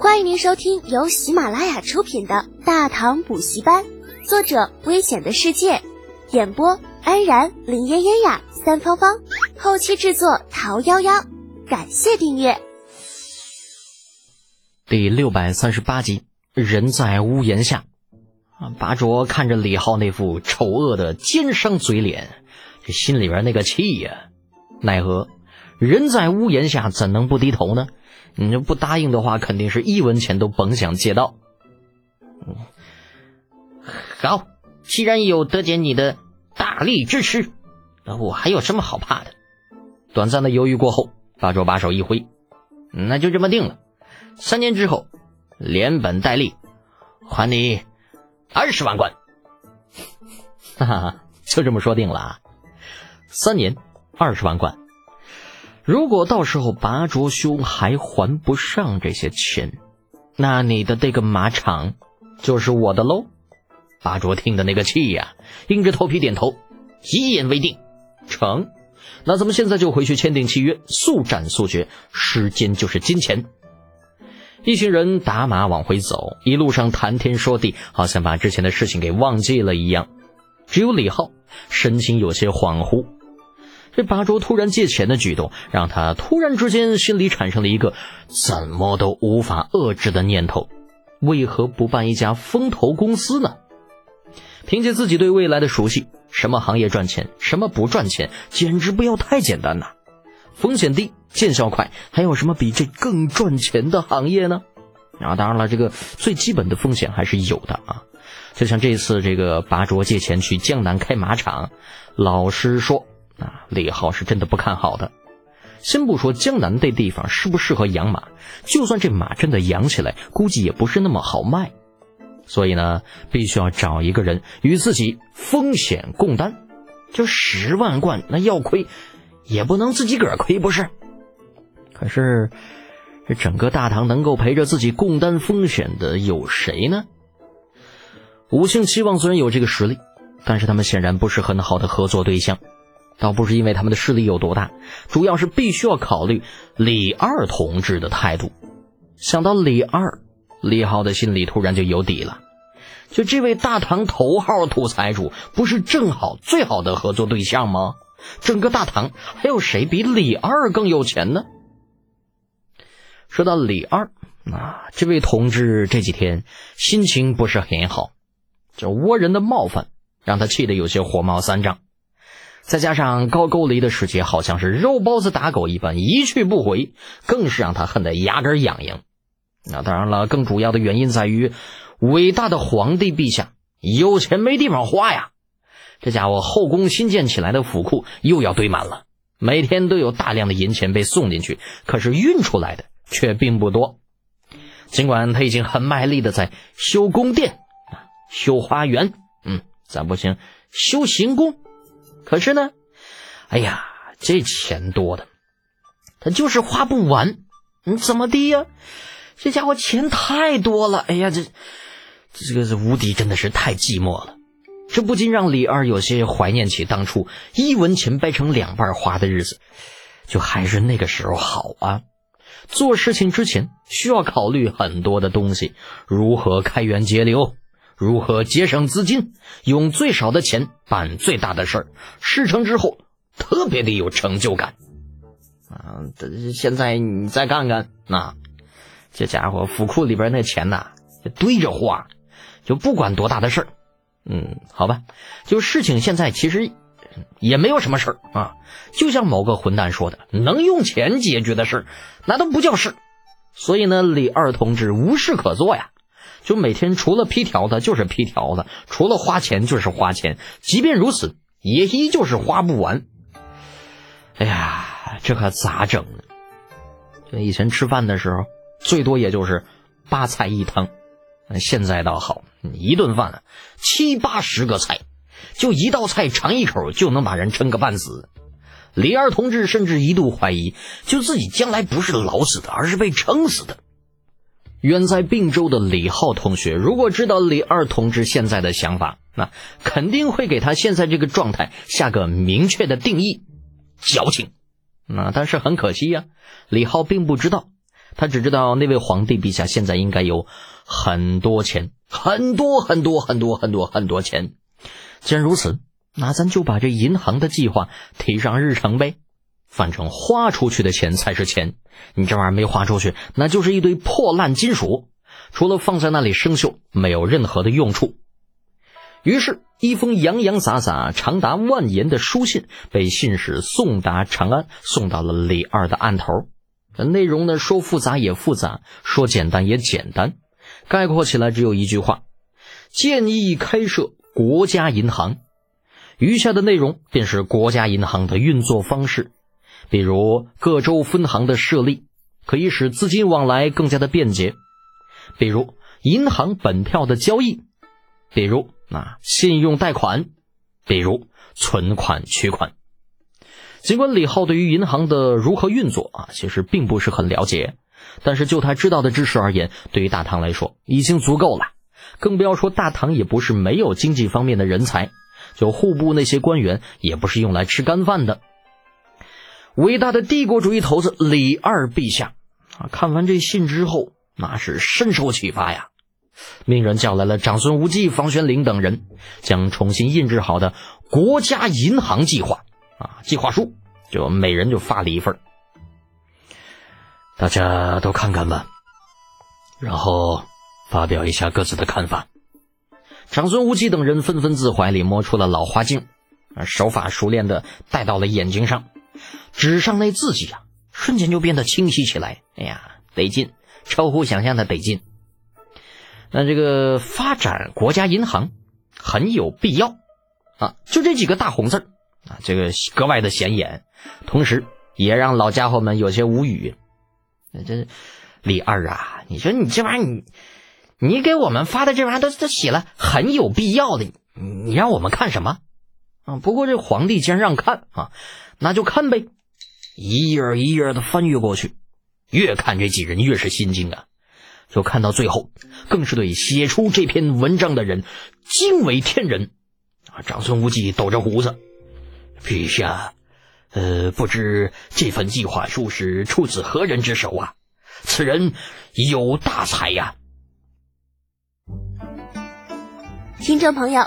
欢迎您收听由喜马拉雅出品的《大唐补习班》，作者：危险的世界，演播：安然、林嫣嫣呀、三芳芳，后期制作：桃夭夭。感谢订阅。第六百三十八集，人在屋檐下。啊，八卓看着李浩那副丑恶的奸商嘴脸，这心里边那个气呀！奈何人在屋檐下，怎能不低头呢？你这不答应的话，肯定是一文钱都甭想借到。嗯，好，既然有德姐你的大力支持，那我还有什么好怕的？短暂的犹豫过后，八卓把手一挥，那就这么定了。三年之后，连本带利还你二十万贯。哈哈，就这么说定了啊！三年二十万贯。如果到时候拔卓兄还还不上这些钱，那你的这个马场就是我的喽。拔卓听的那个气呀，硬着头皮点头，一言为定，成。那咱们现在就回去签订契约，速战速决，时间就是金钱。一行人打马往回走，一路上谈天说地，好像把之前的事情给忘记了一样。只有李浩神情有些恍惚。这拔卓突然借钱的举动，让他突然之间心里产生了一个怎么都无法遏制的念头：为何不办一家风投公司呢？凭借自己对未来的熟悉，什么行业赚钱，什么不赚钱，简直不要太简单呐！风险低，见效快，还有什么比这更赚钱的行业呢？啊，当然了，这个最基本的风险还是有的啊。就像这次这个拔卓借钱去江南开马场，老实说。啊，李浩是真的不看好的。先不说江南这地方适不适合养马，就算这马真的养起来，估计也不是那么好卖。所以呢，必须要找一个人与自己风险共担。这十万贯，那要亏，也不能自己个儿亏，不是？可是，这整个大唐能够陪着自己共担风险的有谁呢？五星期望虽然有这个实力，但是他们显然不是很好的合作对象。倒不是因为他们的势力有多大，主要是必须要考虑李二同志的态度。想到李二，李浩的心里突然就有底了。就这位大唐头号土财主，不是正好最好的合作对象吗？整个大唐还有谁比李二更有钱呢？说到李二，啊，这位同志这几天心情不是很好，这倭人的冒犯让他气得有些火冒三丈。再加上高句丽的使节好像是肉包子打狗一般一去不回，更是让他恨得牙根痒痒。那当然了，更主要的原因在于，伟大的皇帝陛下有钱没地方花呀。这家伙后宫新建起来的府库又要堆满了，每天都有大量的银钱被送进去，可是运出来的却并不多。尽管他已经很卖力的在修宫殿，修花园，嗯，咱不行，修行宫。可是呢，哎呀，这钱多的，他就是花不完。你怎么的呀？这家伙钱太多了。哎呀，这这个这无敌真的是太寂寞了。这不禁让李二有些怀念起当初一文钱掰成两半花的日子，就还是那个时候好啊。做事情之前需要考虑很多的东西，如何开源节流。如何节省资金，用最少的钱办最大的事儿，事成之后特别的有成就感啊！现在你再看看，那这家伙府库里边那钱呐，堆着花，就不管多大的事儿，嗯，好吧，就事情现在其实也没有什么事儿啊。就像某个混蛋说的，能用钱解决的事儿，那都不叫事。所以呢，李二同志无事可做呀。就每天除了批条子就是批条子，除了花钱就是花钱，即便如此，也依旧是花不完。哎呀，这可咋整呢？以前吃饭的时候，最多也就是八菜一汤，现在倒好，一顿饭七八十个菜，就一道菜尝一口就能把人撑个半死。李二同志甚至一度怀疑，就自己将来不是老死的，而是被撑死的。远在并州的李浩同学，如果知道李二同志现在的想法，那肯定会给他现在这个状态下个明确的定义：矫情。那但是很可惜呀，李浩并不知道，他只知道那位皇帝陛下现在应该有很多钱，很多很多很多很多很多钱。既然如此，那咱就把这银行的计划提上日程呗。反正花出去的钱才是钱，你这玩意儿没花出去，那就是一堆破烂金属，除了放在那里生锈，没有任何的用处。于是，一封洋洋洒洒、长达万言的书信被信使送达长安，送到了李二的案头。内容呢，说复杂也复杂，说简单也简单，概括起来只有一句话：建议开设国家银行。余下的内容便是国家银行的运作方式，比如各州分行的设立，可以使资金往来更加的便捷；比如银行本票的交易；比如。啊信用贷款，比如存款取款。尽管李浩对于银行的如何运作啊，其实并不是很了解，但是就他知道的知识而言，对于大唐来说已经足够了。更不要说大唐也不是没有经济方面的人才，就户部那些官员也不是用来吃干饭的。伟大的帝国主义头子李二陛下啊，看完这信之后，那是深受启发呀。命人叫来了长孙无忌、房玄龄等人，将重新印制好的国家银行计划啊计划书，就每人就发了一份大家都看看吧，然后发表一下各自的看法。长孙无忌等人纷纷自怀里摸出了老花镜，啊手法熟练的戴到了眼睛上，纸上那字迹啊，瞬间就变得清晰起来。哎呀，得劲，超乎想象的得劲。那这个发展国家银行很有必要啊，就这几个大红字啊，这个格外的显眼，同时也让老家伙们有些无语。那这李二啊，你说你这玩意儿，你你给我们发的这玩意儿都都写了很有必要的，你让我们看什么啊？不过这皇帝既然让看啊，那就看呗，一页一页的翻阅过去，越看这几人越是心惊啊。就看到最后，更是对写出这篇文章的人惊为天人。啊，长孙无忌抖着胡子，陛下，呃，不知这份计划书是出自何人之手啊？此人有大才呀！听众朋友，